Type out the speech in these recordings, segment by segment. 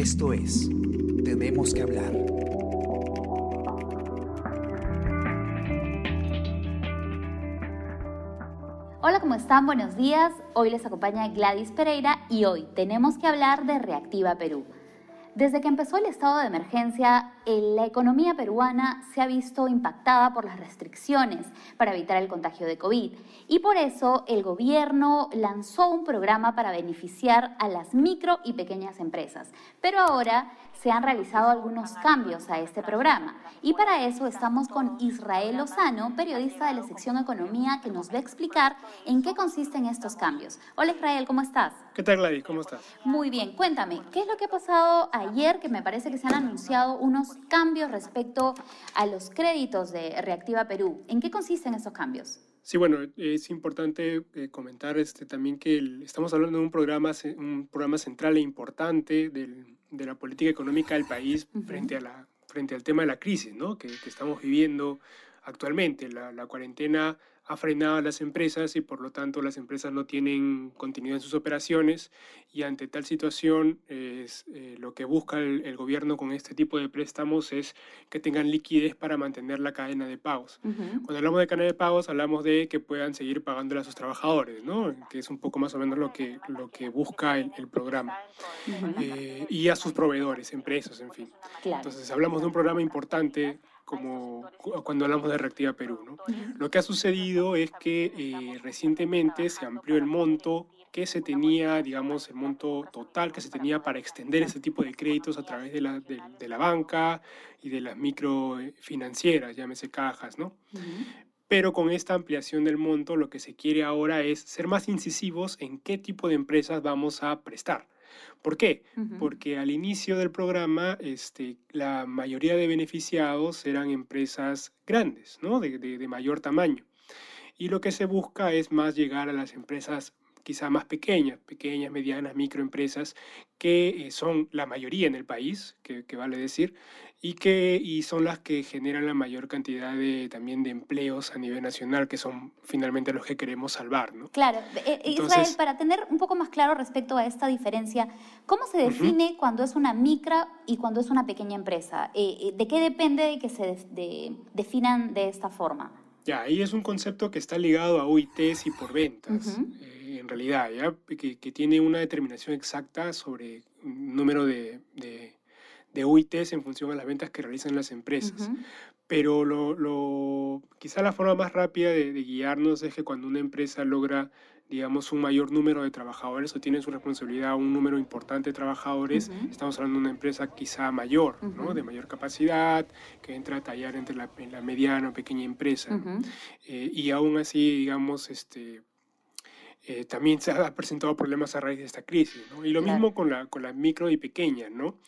Esto es, tenemos que hablar. Hola, ¿cómo están? Buenos días. Hoy les acompaña Gladys Pereira y hoy tenemos que hablar de Reactiva Perú. Desde que empezó el estado de emergencia, la economía peruana se ha visto impactada por las restricciones para evitar el contagio de COVID y por eso el gobierno lanzó un programa para beneficiar a las micro y pequeñas empresas. Pero ahora se han realizado algunos cambios a este programa y para eso estamos con Israel Lozano, periodista de la sección Economía, que nos va a explicar en qué consisten estos cambios. Hola Israel, ¿cómo estás? ¿Qué tal Gladys? ¿Cómo estás? Muy bien, cuéntame, ¿qué es lo que ha pasado ayer que me parece que se han anunciado unos cambios respecto a los créditos de Reactiva Perú? ¿En qué consisten esos cambios? Sí, bueno, es importante eh, comentar este, también que estamos hablando de un programa, un programa central e importante del de la política económica del país frente, a la, frente al tema de la crisis ¿no? que, que estamos viviendo actualmente. La, la, cuarentena ha frenado a las empresas y por lo tanto las empresas no tienen continuidad en sus operaciones y ante tal situación es, eh, lo que busca el, gobierno con este tipo de préstamos es que tengan liquidez para mantener la cadena de pagos. Cuando hablamos de cadena de pagos hablamos de que puedan seguir pagándole a sus trabajadores, ¿no? que es un poco más o menos lo que, lo que busca el, programa. Eh, y a sus proveedores, empresas, en fin. Entonces hablamos de un programa importante como cuando hablamos de Reactiva Perú. ¿no? Lo que ha sucedido es que eh, recientemente se amplió el monto que se tenía, digamos, el monto total que se tenía para extender este tipo de créditos a través de la, de, la banca y de las microfinancieras, llámese cajas, ¿no? Pero con esta ampliación del monto, lo que se quiere ahora es ser más incisivos en qué tipo de empresas vamos a prestar. ¿Por qué? Porque al inicio del programa este, la mayoría de beneficiados eran empresas grandes, ¿no? de, de, de mayor tamaño. Y lo que se busca es más llegar a las empresas quizá más pequeñas, pequeñas, medianas, microempresas, que eh, son la mayoría en el país, que, vale decir, y que y son las que generan la mayor cantidad de, también de empleos a nivel nacional, que son finalmente los que queremos salvar. ¿no? Claro, eh, eh, Israel, para tener un poco más claro respecto a esta diferencia, ¿cómo se define cuando es una micro y cuando es una pequeña empresa? ¿De qué depende de que se definan de esta forma? Ya, ahí es un concepto que está ligado a UITs y por ventas en realidad, ¿ya? Que, que, tiene una determinación exacta sobre un número de, de, de, UITs en función a las ventas que realizan las empresas. Pero lo, lo, quizá la forma más rápida de, de, guiarnos es que cuando una empresa logra digamos, un mayor número de trabajadores o tiene su responsabilidad un número importante de trabajadores, estamos hablando de una empresa quizá mayor, ¿no? de mayor capacidad, que entra a tallar entre la, la mediana o pequeña empresa. Eh, y aún así, digamos, este, eh, también se han presentado problemas a raíz de esta crisis. ¿no? Y lo mismo con la, con la micro y pequeña, ¿no?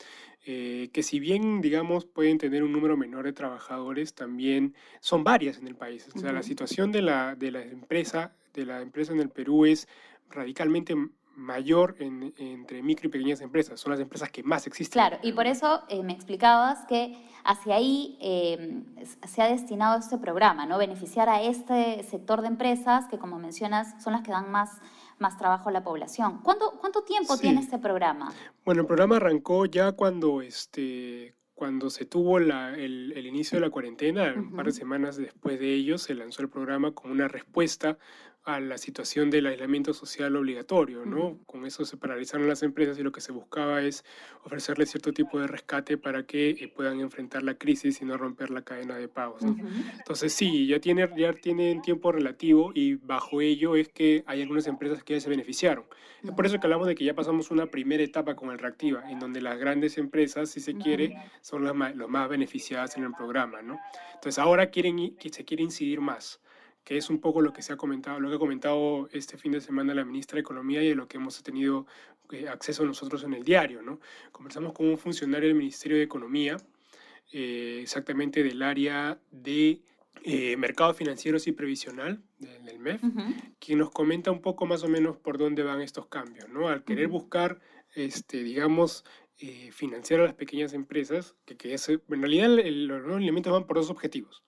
Eh, que si bien, digamos, pueden tener un número menor de trabajadores, también son varias en el país. O sea, la situación de la, de la empresa, de la empresa en el Perú es radicalmente mayor entre micro y pequeñas empresas. Son las empresas que más existen. Claro, y por eso eh, me explicabas que hacia ahí eh, se ha destinado este programa, ¿no? Beneficiar a este sector de empresas que, como mencionas, son las que dan más, más trabajo a la población. ¿Cuánto, cuánto tiempo tiene este programa? Bueno, el programa arrancó ya cuando, este, cuando se tuvo la, el, el, inicio de la cuarentena, un par de semanas después de ello, se lanzó el programa como una respuesta a la situación del aislamiento social obligatorio, ¿no? Con eso se paralizaron las empresas y lo que se buscaba es ofrecerles cierto tipo de rescate para que eh, puedan enfrentar la crisis y no romper la cadena de pagos. Entonces sí, ya, tiene, ya tienen tiempo relativo y bajo ello es que hay algunas empresas que ya se beneficiaron. Es por eso que hablamos de que ya pasamos una primera etapa con el Reactiva, en donde las grandes empresas, si se quiere, son las más, más beneficiadas en el programa, ¿no? Entonces ahora quieren, se quiere incidir más que es un poco lo que se ha comentado, lo que ha comentado este fin de semana la ministra de Economía y de lo que hemos tenido eh, acceso nosotros en el diario. ¿no? Conversamos con un funcionario del Ministerio de Economía, eh, exactamente del área de eh, mercados financieros y previsional del, MEF, quien nos comenta un poco más o menos por dónde van estos cambios, ¿no? Al querer buscar, este, digamos, eh, financiar a las pequeñas empresas, que, que es, en realidad el- los nuevos lineamientos van por dos objetivos.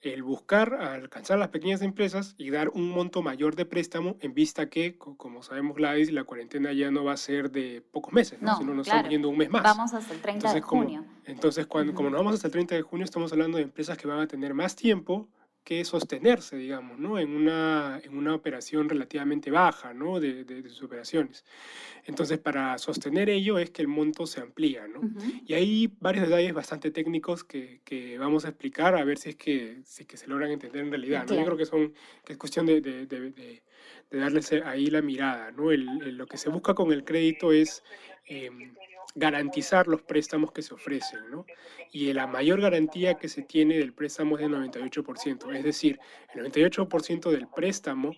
El buscar alcanzar a las pequeñas empresas y dar un monto mayor de préstamo en vista que, co- como sabemos Gladys, la cuarentena ya no va a ser de pocos meses, ¿no? No, sino nos claro. estamos yendo un mes más. Vamos hasta el 30 de como- junio. Entonces, cuando, como nos vamos hasta el 30 de junio, estamos hablando de empresas que van a tener más tiempo que sostenerse, digamos, ¿no? En una, en una operación relativamente baja, ¿no? De, de- de sus operaciones. Entonces, para sostener ello es que el monto se amplía, ¿no? Ujú. Y hay varios detalles bastante técnicos que, que vamos a explicar a ver si es que, si es que se logran entender en realidad. ¿no? Yo creo que, son, que es cuestión de, de, darles ahí la mirada. ¿no? El- el- lo que se busca con el crédito es em, garantizar los préstamos que se ofrecen. ¿no? Y la mayor garantía que se tiene del préstamo es del 98%. Es decir, el 98% del préstamo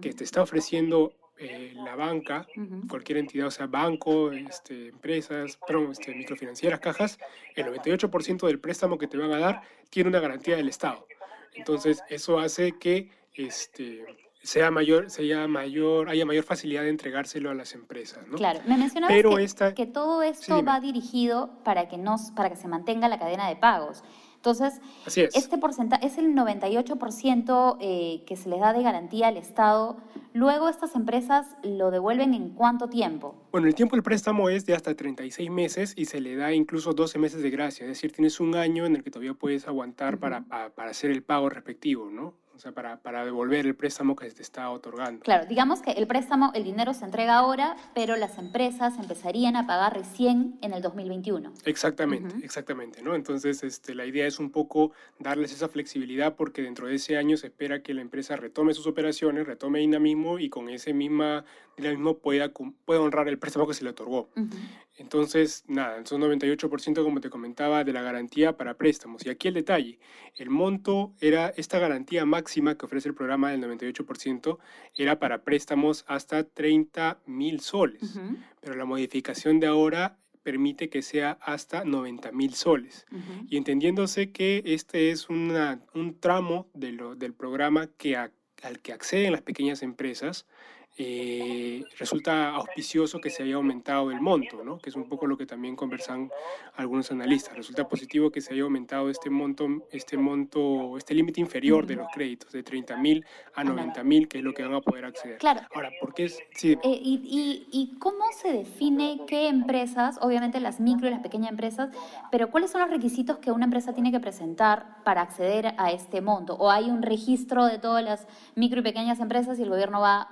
que te está ofreciendo eh, la banca cualquier entidad, o sea, banco, este, empresas, perdón, este, microfinancieras, cajas, el 98% del préstamo que te van a dar tiene una garantía del Estado. Entonces, eso hace que este, sea mayor, sea mayor, haya mayor facilidad de entregárselo a las empresas, ¿no? Claro, me mencionabas Pero que, esta- que todo esto va dirigido para que, nos, para que se mantenga la cadena de pagos. Entonces, Así es. este porcentaje es el 98% eh, que se les da de garantía al Estado. Luego, estas empresas lo devuelven en cuánto tiempo. Bueno, el tiempo del préstamo es de hasta 36 meses y se le da incluso 12 meses de gracia, es decir, tienes un año en el que todavía puedes aguantar para hacer el pago respectivo, ¿no? O sea, para, para devolver el préstamo que se te está otorgando. Claro, digamos que el préstamo, el dinero se entrega ahora, pero las empresas empezarían a pagar recién en el 2021. Exactamente, Ujú. exactamente, ¿no? Entonces, este, la idea es un poco darles esa flexibilidad porque dentro de ese año se espera que la empresa retome sus operaciones, retome dinamismo y con ese misma dinamismo pueda, cum- pueda honrar el préstamo que se le otorgó. Ujú. Entonces, nada, son 98% como te comentaba de la garantía para préstamos. Y aquí el detalle, el monto era esta garantía máxima que ofrece el programa del 98% era para préstamos hasta 30 mil soles, Ujú. pero la modificación de ahora permite que sea hasta 90 mil soles. Ujú. Y entendiéndose que este es una- un tramo de lo- del programa que a- al que acceden las pequeñas empresas, eh, resulta auspicioso que se haya aumentado el monto, ¿no? que es un poco lo que también conversan algunos analistas. Resulta positivo que se haya aumentado este monto, este monto, este límite inferior de los créditos, de 30 mil a 90 mil, que es lo que van a poder acceder. Claro. Ahora, ¿por qué es? Sí. Eh, y, y- y cómo se define qué empresas, obviamente las micro y las pequeñas empresas, pero cuáles son los requisitos que una empresa tiene que presentar para acceder a este monto? ¿O hay un registro de todas las micro y pequeñas empresas y el gobierno va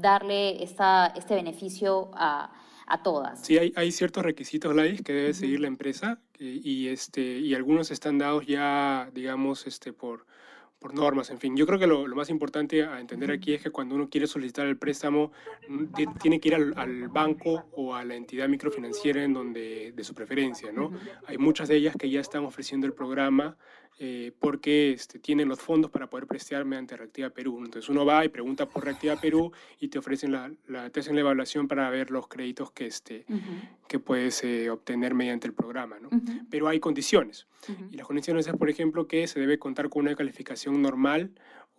darle esta, este beneficio a, a todas? Sí, hay, hay ciertos requisitos, Gladys, que debe Ujú. seguir la empresa eh, y, este, y algunos están dados ya, digamos, este, por, por normas, en fin. Yo creo que lo, lo más importante a entender aquí es que cuando uno quiere solicitar el préstamo, mm, ti- tiene que ir al, al banco o a la entidad microfinanciera en donde, de su preferencia, ¿no? Hay muchas de ellas que ya están ofreciendo el programa eh, porque este, tienen los fondos para poder prestear mediante Reactiva Perú. Entonces uno va y pregunta por Reactiva Perú y te ofrecen la, la- te hacen la evaluación para ver los créditos que, este, Ujú, que puedes eh, obtener mediante el programa. ¿no? ujú, Pero hay condiciones. ujú. Y las condiciones es, por ejemplo, que se debe contar con una calificación normal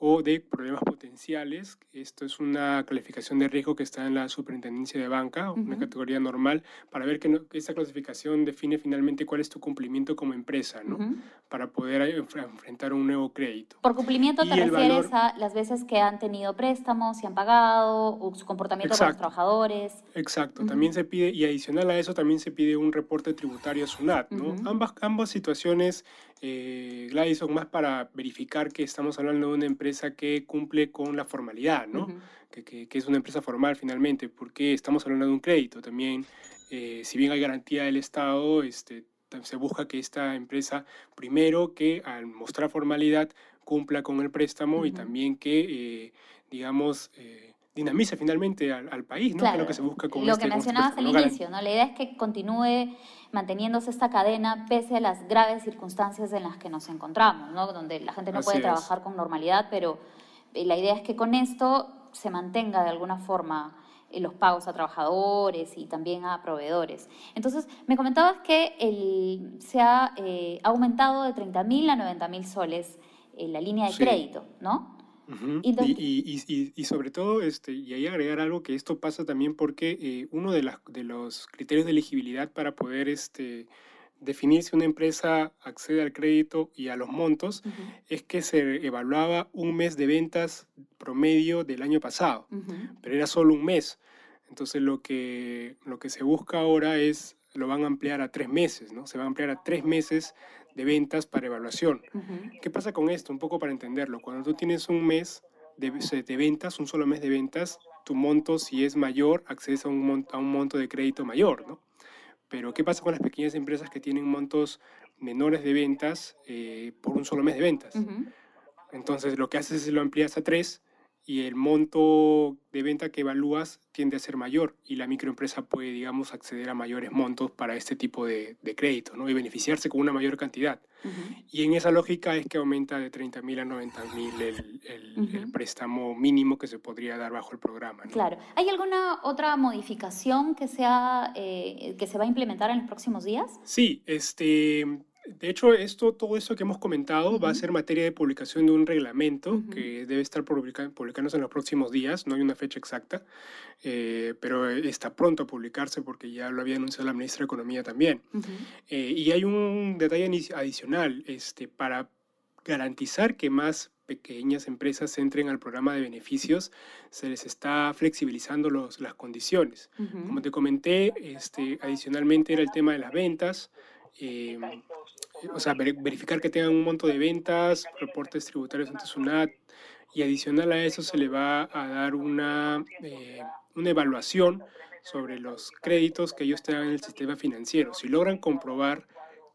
o de problemas potenciales. Esto es una calificación de riesgo que está en la superintendencia de banca, una Ujú. categoría normal, para ver que, no- que esta clasificación define finalmente cuál es tu cumplimiento como empresa, ¿no? Ujú. para poder enfre- enfrentar un nuevo crédito. Por cumplimiento te Y el refieres valor- a las veces que han tenido préstamos, si han pagado, o su comportamiento con los Exacto. trabajadores. Exacto, Ujú. también se pide, y adicional a eso, también se pide un reporte tributario a SUNAT, ¿no? Ambas, ambas situaciones, eh, Gladys, son más para verificar que estamos hablando de una empresa que cumple con la formalidad, ¿no? Que, que- que es una empresa formal finalmente, porque estamos hablando de un crédito también. eh, si bien hay garantía del Estado, este, se busca que esta empresa, primero, que al mostrar formalidad, cumpla con el préstamo y también que, eh, digamos, eh, dinamice finalmente al, al país, ¿no? que es lo que se busca con lo este que mencionabas al inicio, ¿no? La idea es que continúe manteniéndose esta cadena pese a las graves circunstancias en las que nos encontramos, ¿no? Donde la gente no Así puede es. trabajar con normalidad, pero eh, la idea es que con esto se mantenga de alguna forma eh, los pagos a trabajadores y también a proveedores. Entonces, me comentabas que el, se ha eh, aumentado de 30 mil a 90 mil soles eh, la línea de Sí. crédito, ¿no? Y, sobre todo, este, y ahí agregar algo que esto pasa también porque eh, uno de, de, los criterios de elegibilidad para poder este, definir si una empresa accede al crédito y a los montos es que se evaluaba un mes de ventas promedio del año pasado, pero era solo un mes. Entonces lo que, lo que se busca ahora es, lo van a ampliar a tres meses, ¿no? Se va a ampliar a tres meses de ventas para evaluación. ¿Qué pasa con esto? Un poco para entenderlo. Cuando tú tienes un mes de, de, ventas, un solo mes de ventas, tu monto, si es mayor, accedes a un, monto, a un monto de crédito mayor, ¿no? Pero ¿qué pasa con las pequeñas empresas que tienen montos menores de ventas eh, por un solo mes de ventas? Entonces lo que haces es lo amplías a tres y el monto de venta que evalúas tiende a ser mayor y la microempresa puede, digamos, acceder a mayores montos para este tipo de, crédito ¿no? y beneficiarse con una mayor cantidad. Y en esa lógica es que aumenta de 30 mil a 90 mil el, el, préstamo mínimo que se podría dar bajo el programa. Claro. ¿Hay alguna otra modificación que, sea, eh, que se va a implementar en los próximos días? Sí, este, de hecho, esto, todo esto que hemos comentado va a ser materia de publicación de un reglamento que debe estar publicándose en los próximos días, no hay una fecha exacta, eh, pero está pronto a publicarse porque ya lo había anunciado la ministra de Economía también. Eh, y hay un detalle adicional, este, para garantizar que más pequeñas empresas entren al programa de beneficios, se les está flexibilizando los, las condiciones. Como te comenté, este, adicionalmente era el tema de las ventas, eh, o sea, verificar que tengan un monto de ventas, reportes tributarios ante SUNAT, y adicional a eso se le va a dar una, eh, una evaluación sobre los créditos que ellos tengan en el sistema financiero. Si logran comprobar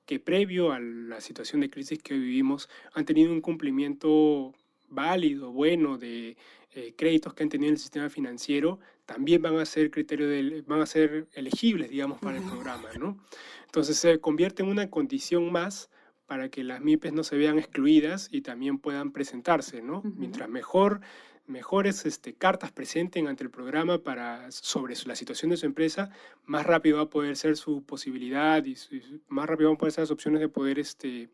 que previo a la situación de crisis que vivimos han tenido un cumplimiento válido, bueno, de eh, créditos que han tenido en el sistema financiero, también van a ser criterio de, van a ser elegibles, digamos, para el programa, ¿no? Entonces se convierte en una condición más para que las MIPES no se vean excluidas y también puedan presentarse, ¿no? Mientras mejor mejores este, cartas presenten ante el programa para, sobre la situación de su empresa, más rápido va a poder ser su posibilidad y más rápido van a poder ser las opciones de poder este,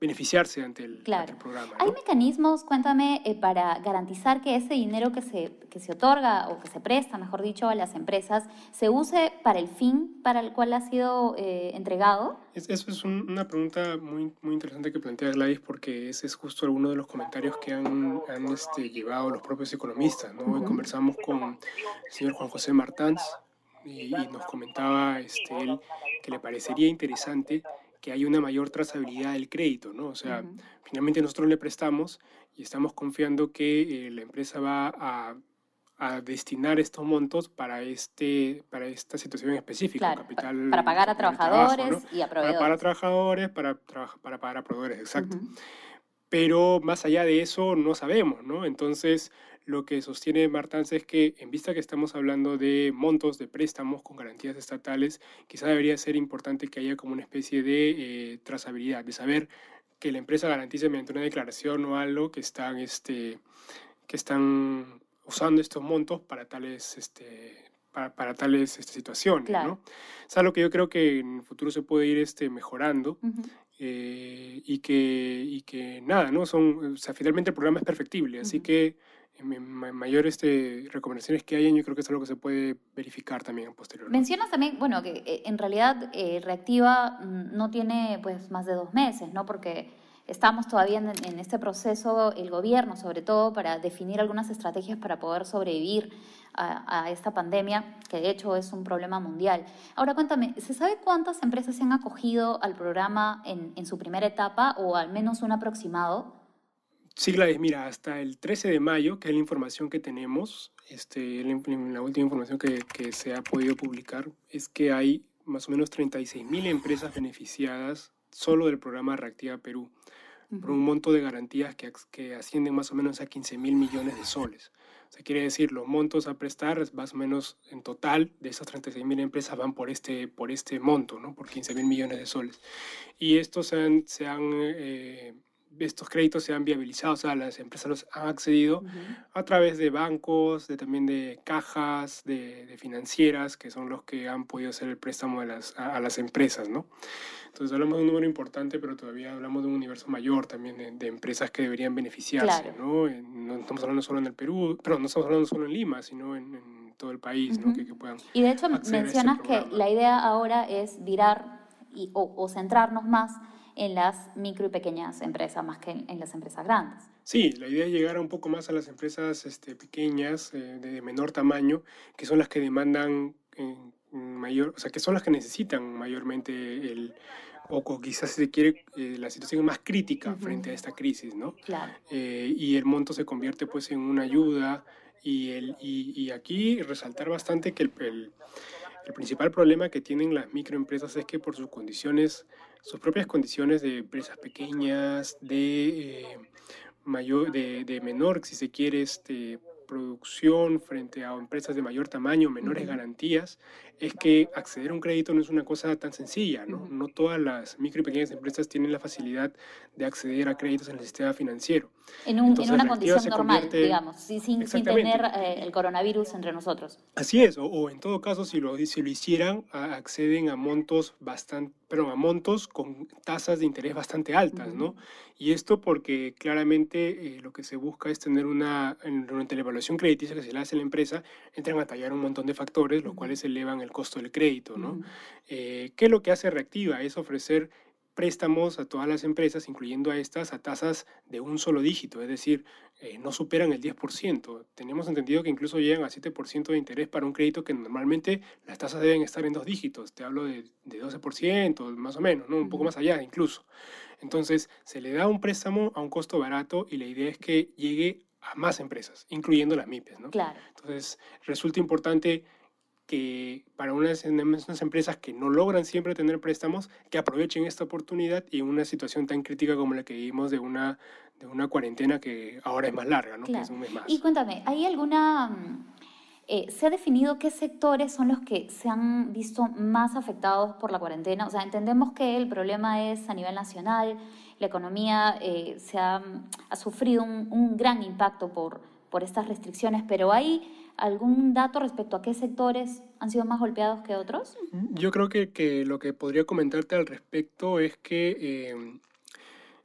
beneficiarse ante el, programa. ¿Hay mecanismos, cuéntame, eh, para garantizar que ese dinero que se, que se otorga o que se presta, mejor dicho, a las empresas, se use para el fin para el cual ha sido eh, entregado? eso es una pregunta muy, muy interesante que plantea Gladys porque ese es justo alguno de los comentarios que han, han este, llevado los propios economistas. ¿no? Hoy conversamos con el señor Juan José Martans y, nos comentaba este, él que le parecería interesante que hay una mayor trazabilidad del crédito, ¿no? O sea, finalmente nosotros le prestamos y estamos confiando que eh, la empresa va a, destinar estos montos para, este, para esta situación específica. capital, para pagar a trabajadores y a proveedores. Para pagar a trabajadores, para, para pagar a proveedores, exacto. Pero más allá de eso no sabemos, ¿no? Entonces, lo que sostiene Martans es que, en vista que estamos hablando de montos de préstamos con garantías estatales, quizá debería ser importante que haya como una especie de eh, trazabilidad, de saber que la empresa garantice mediante una declaración o algo que están, este, que están usando estos montos para tales, este, para, tales este, situaciones. ¿no? Es algo que yo creo que en el futuro se puede ir este, mejorando. Eh, y, que, y que nada, ¿no? Son, o sea, finalmente el programa es perfectible, así que mayores este, recomendaciones que hayan, yo creo que es algo que se puede verificar también posteriormente. Mencionas también, bueno, que eh, en realidad eh, Reactiva mm, no tiene pues más de dos meses, ¿no? Porque estamos todavía en, este proceso, el gobierno sobre todo, para definir algunas estrategias para poder sobrevivir a, esta pandemia, que de hecho es un problema mundial. Ahora cuéntame, ¿se sabe cuántas empresas se han acogido al programa en, en su primera etapa o al menos un aproximado? Sí, Gladys, mira, hasta el 13 de mayo, que es la información que tenemos, este, la, última información que, que, se ha podido publicar, es que hay más o menos 36 mil empresas beneficiadas solo del programa Reactiva Perú, por un monto de garantías que, que ascienden más o menos a 15 mil millones de soles. O sea, quiere decir, los montos a prestar, más o menos en total de esas 36 mil empresas van por este, por este monto, ¿no? por 15 mil millones de soles. Y estos se han, se han eh, estos créditos se han viabilizado, o sea, las empresas los han accedido a través de bancos, de, también de cajas, de, financieras, que son los que han podido hacer el préstamo a las, a, las empresas, ¿no? Entonces hablamos de un número importante, pero todavía hablamos de un universo mayor también de, empresas que deberían beneficiarse, ¿no? no estamos hablando solo en el Perú, pero no estamos hablando solo en Lima, sino en, todo el país, ¿no? Que, puedan y de hecho este mencionas que la idea ahora es virar y, o, o centrarnos más en las micro y pequeñas empresas más que en, las empresas grandes. Sí, la idea es llegar un poco más a las empresas este, pequeñas, eh, de menor tamaño, que son las que demandan eh, mayor, o sea, que son las que necesitan mayormente el, o quizás se quiere eh, la situación más crítica frente a esta crisis, ¿no? Claro. y el monto se convierte pues en una ayuda y, el, y, aquí resaltar bastante que el, el, el principal problema que tienen las microempresas es que por sus condiciones sus propias condiciones de empresas pequeñas, de, eh, mayor, de, de, menor, si se quiere, este, producción frente a empresas de mayor tamaño, menores garantías, es que acceder a un crédito no es una cosa tan sencilla, ¿no? No todas las micro y pequeñas empresas tienen la facilidad de acceder a créditos en el sistema financiero. En, una condición normal, digamos, sin, sin, tener eh, el coronavirus entre nosotros. Así es, o, en todo caso, si lo, si lo hicieran, acceden a montos bastante, pero a montos con tasas de interés bastante altas, ¿no? Y esto porque claramente eh, lo que se busca es tener una, durante la evaluación crediticia que se le hace a la empresa, entran a tallar un montón de factores, los cuales elevan el costo del crédito, ¿no? Eh, ¿Qué es lo que hace Reactiva? Es ofrecer préstamos a todas las empresas, incluyendo a estas, a tasas de un solo dígito, es decir, eh, no superan el 10%. Tenemos entendido que incluso llegan a 7% de interés para un crédito que normalmente las tasas deben estar en dos dígitos. Te hablo de, de 12%, más o menos, ¿no? un poco más allá incluso. Entonces, se le da un préstamo a un costo barato y la idea es que llegue a más empresas, incluyendo las MIPES. ¿no? Claro. Entonces, resulta importante que para unas, unas, empresas que no logran siempre tener préstamos, que aprovechen esta oportunidad y en una situación tan crítica como la que vivimos de una, de una cuarentena que ahora es más larga, ¿no? que es un mes más. Y cuéntame, ¿hay alguna... Mm, eh, ¿Se ha definido qué sectores son los que se han visto más afectados por la cuarentena? O sea, entendemos que el problema es a nivel nacional, la economía eh, se ha, ha sufrido un, un gran impacto por, por estas restricciones, pero ¿hay algún dato respecto a qué sectores han sido más golpeados que otros? Yo creo que, que lo que podría comentarte al respecto es que eh,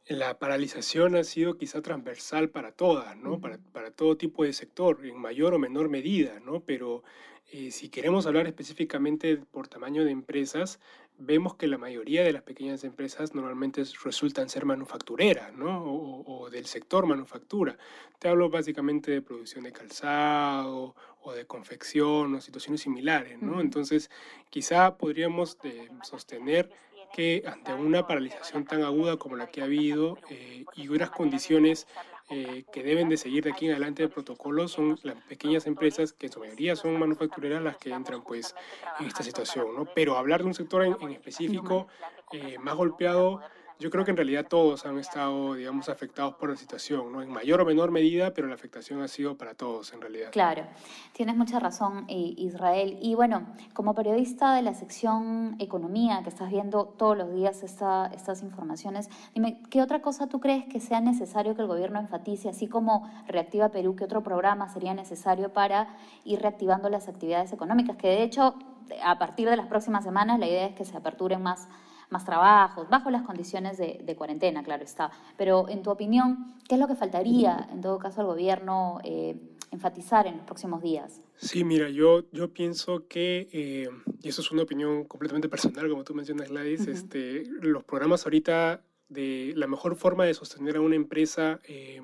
la paralización ha sido quizá transversal para todas, ¿no? para, para, todo tipo de sector, en mayor o menor medida, ¿no? pero eh, si queremos hablar específicamente por tamaño de empresas, vemos que la mayoría de las pequeñas empresas normalmente resultan ser manufactureras, ¿no? O, del sector manufactura. Te hablo básicamente de producción de calzado o de confección o situaciones similares, ¿no? Entonces, quizá podríamos eh, sostener que ante una paralización tan aguda como la que ha habido eh, y unas condiciones eh, que deben de seguir de aquí en adelante el protocolo son las pequeñas empresas, que en su mayoría son manufactureras, las que entran pues en esta situación, ¿no? Pero hablar de un sector en, en específico eh, más golpeado yo creo que en realidad todos han estado, digamos, afectados por la situación, ¿no? En mayor o menor medida, pero la afectación ha sido para todos en realidad. Claro, tienes mucha razón, Israel. Y bueno, como periodista de la sección Economía, que estás viendo todos los días esta, estas informaciones, dime, ¿qué otra cosa tú crees que sea necesario que el gobierno enfatice, así como Reactiva Perú, qué otro programa sería necesario para ir reactivando las actividades económicas? Que de hecho, a partir de las próximas semanas, la idea es que se aperturen más más trabajos, bajo las condiciones de, cuarentena, claro está. Pero en tu opinión, ¿qué es lo que faltaría en todo caso al gobierno eh, enfatizar en los próximos días? Sí, mira, yo, yo pienso que, eh, y eso es una opinión completamente personal, como tú mencionas, Gladys, este, los programas ahorita de la mejor forma de sostener a una empresa eh,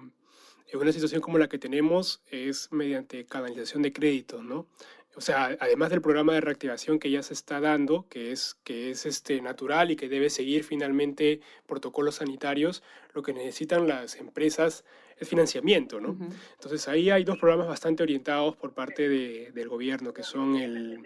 en una situación como la que tenemos es mediante canalización de créditos, ¿no? O sea, además del programa de reactivación que ya se está dando, que es, que es este, natural y que debe seguir finalmente protocolos sanitarios, lo que necesitan las empresas es financiamiento, ¿no? Entonces ahí hay dos programas bastante orientados por parte de, del gobierno, que son el,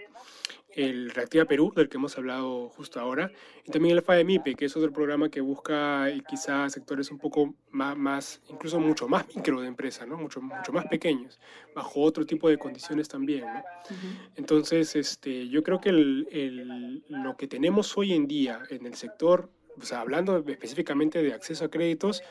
el Reactiva Perú, del que hemos hablado justo ahora, y también el FAEMIPE, que es otro programa que busca eh, quizá sectores un poco más, más, incluso mucho más micro de empresa, ¿no? mucho, mucho más pequeños, bajo otro tipo de condiciones también. ¿no? Entonces, este, yo creo que el, el, lo que tenemos hoy en día en el sector, o sea, hablando específicamente de acceso a créditos,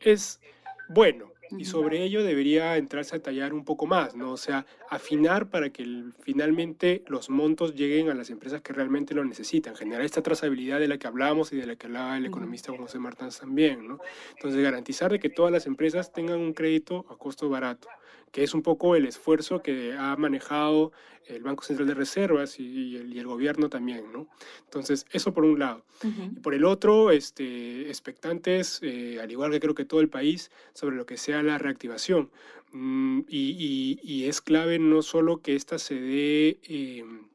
es bueno y sobre ello debería entrarse a tallar un poco más, ¿no? O sea, afinar para que finalmente los montos lleguen a las empresas que realmente lo necesitan, generar esta trazabilidad de la que hablábamos y de la que hablaba el economista José Martán también, ¿no? Entonces, garantizar de que todas las empresas tengan un crédito a costo barato que es un poco el esfuerzo que ha manejado el Banco Central de Reservas y, el, gobierno también, ¿no? Entonces, eso por un lado. Y por el otro, este, expectantes, eh, al igual que creo que todo el país, sobre lo que sea la reactivación. Mm, y, es clave no solo que esta se dé... Em,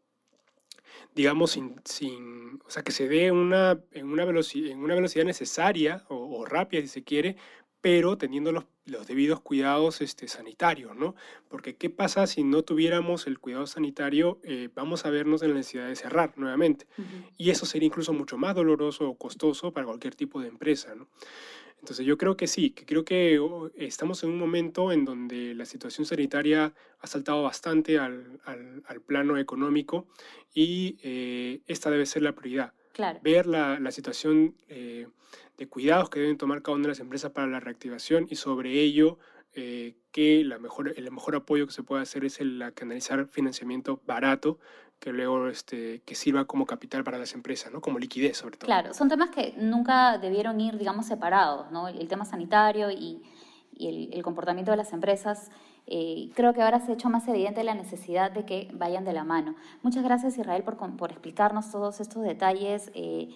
digamos, sin, sin, o sea, que se dé una, en, una velocidad, en una velocidad necesaria o, o rápida, si se quiere, pero teniendo los, los debidos cuidados este, sanitarios, ¿no? Porque ¿qué pasa si no tuviéramos el cuidado sanitario? Eh, vamos a vernos en la necesidad de cerrar nuevamente. Y eso sería incluso mucho más doloroso o costoso para cualquier tipo de empresa, ¿no? Entonces yo creo que sí, que creo que oh, estamos en un momento en donde la situación sanitaria ha saltado bastante al, al, plano económico y eh, esta debe ser la prioridad. Claro. Ver la, la situación eh, de cuidados que deben tomar cada una de las empresas para la reactivación y sobre ello eh, que la mejor, el mejor apoyo que se puede hacer es el canalizar financiamiento barato que luego este, que sirva como capital para las empresas, ¿no? como liquidez sobre todo. Claro, son temas que nunca debieron ir, digamos, separados, ¿no? el tema sanitario y, y el, comportamiento de las empresas. Eh, creo que ahora se ha hecho más evidente la necesidad de que vayan de la mano. Muchas gracias Israel por, por explicarnos todos estos detalles. Eh,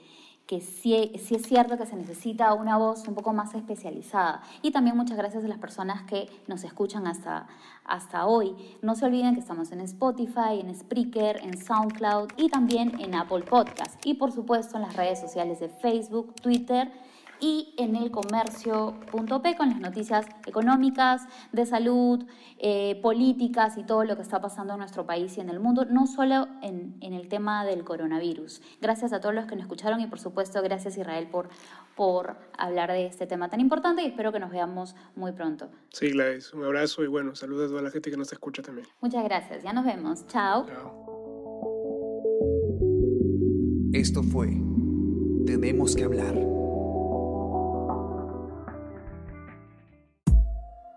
que sí, sí, es cierto que se necesita una voz un poco más especializada. Y también muchas gracias a las personas que nos escuchan hasta, hasta hoy. No se olviden que estamos en Spotify, en Spreaker, en SoundCloud y también en Apple Podcast. Y por supuesto en las redes sociales de Facebook, Twitter y en el comercio.p con las noticias económicas, de salud, eh, políticas y todo lo que está pasando en nuestro país y en el mundo, no solo en, en, el tema del coronavirus. Gracias a todos los que nos escucharon y por supuesto gracias Israel por, por hablar de este tema tan importante y espero que nos veamos muy pronto. Sí, Gladys, un abrazo y bueno, saludos a toda la gente que nos escucha también. Muchas gracias, ya nos vemos. Chao. Chao. Esto fue Tenemos que hablar